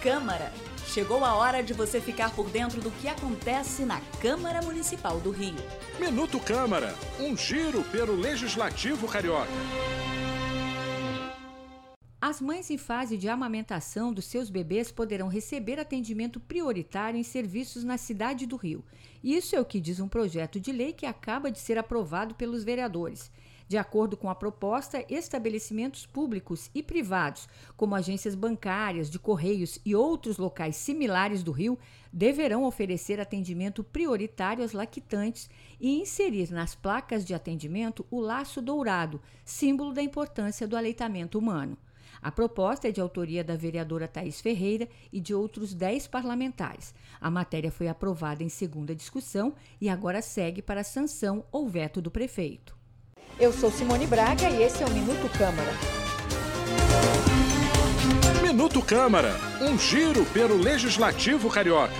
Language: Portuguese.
Câmara. Chegou a hora de você ficar por dentro do que acontece na Câmara Municipal do Rio. Minuto Câmara, um giro pelo Legislativo Carioca. As mães em fase de amamentação dos seus bebês poderão receber atendimento prioritário em serviços na cidade do Rio. Isso é o que diz um projeto de lei que acaba de ser aprovado pelos vereadores. De acordo com a proposta, estabelecimentos públicos e privados, como agências bancárias, de correios e outros locais similares do Rio, deverão oferecer atendimento prioritário às lactantes e inserir nas placas de atendimento o laço dourado, símbolo da importância do aleitamento humano. A proposta é de autoria da vereadora Thais Ferreira e de outros 10 parlamentares. A matéria foi aprovada em segunda discussão e agora segue para sanção ou veto do prefeito. Eu sou Simone Braga e esse é o Minuto Câmara. Minuto Câmara, um giro pelo Legislativo Carioca.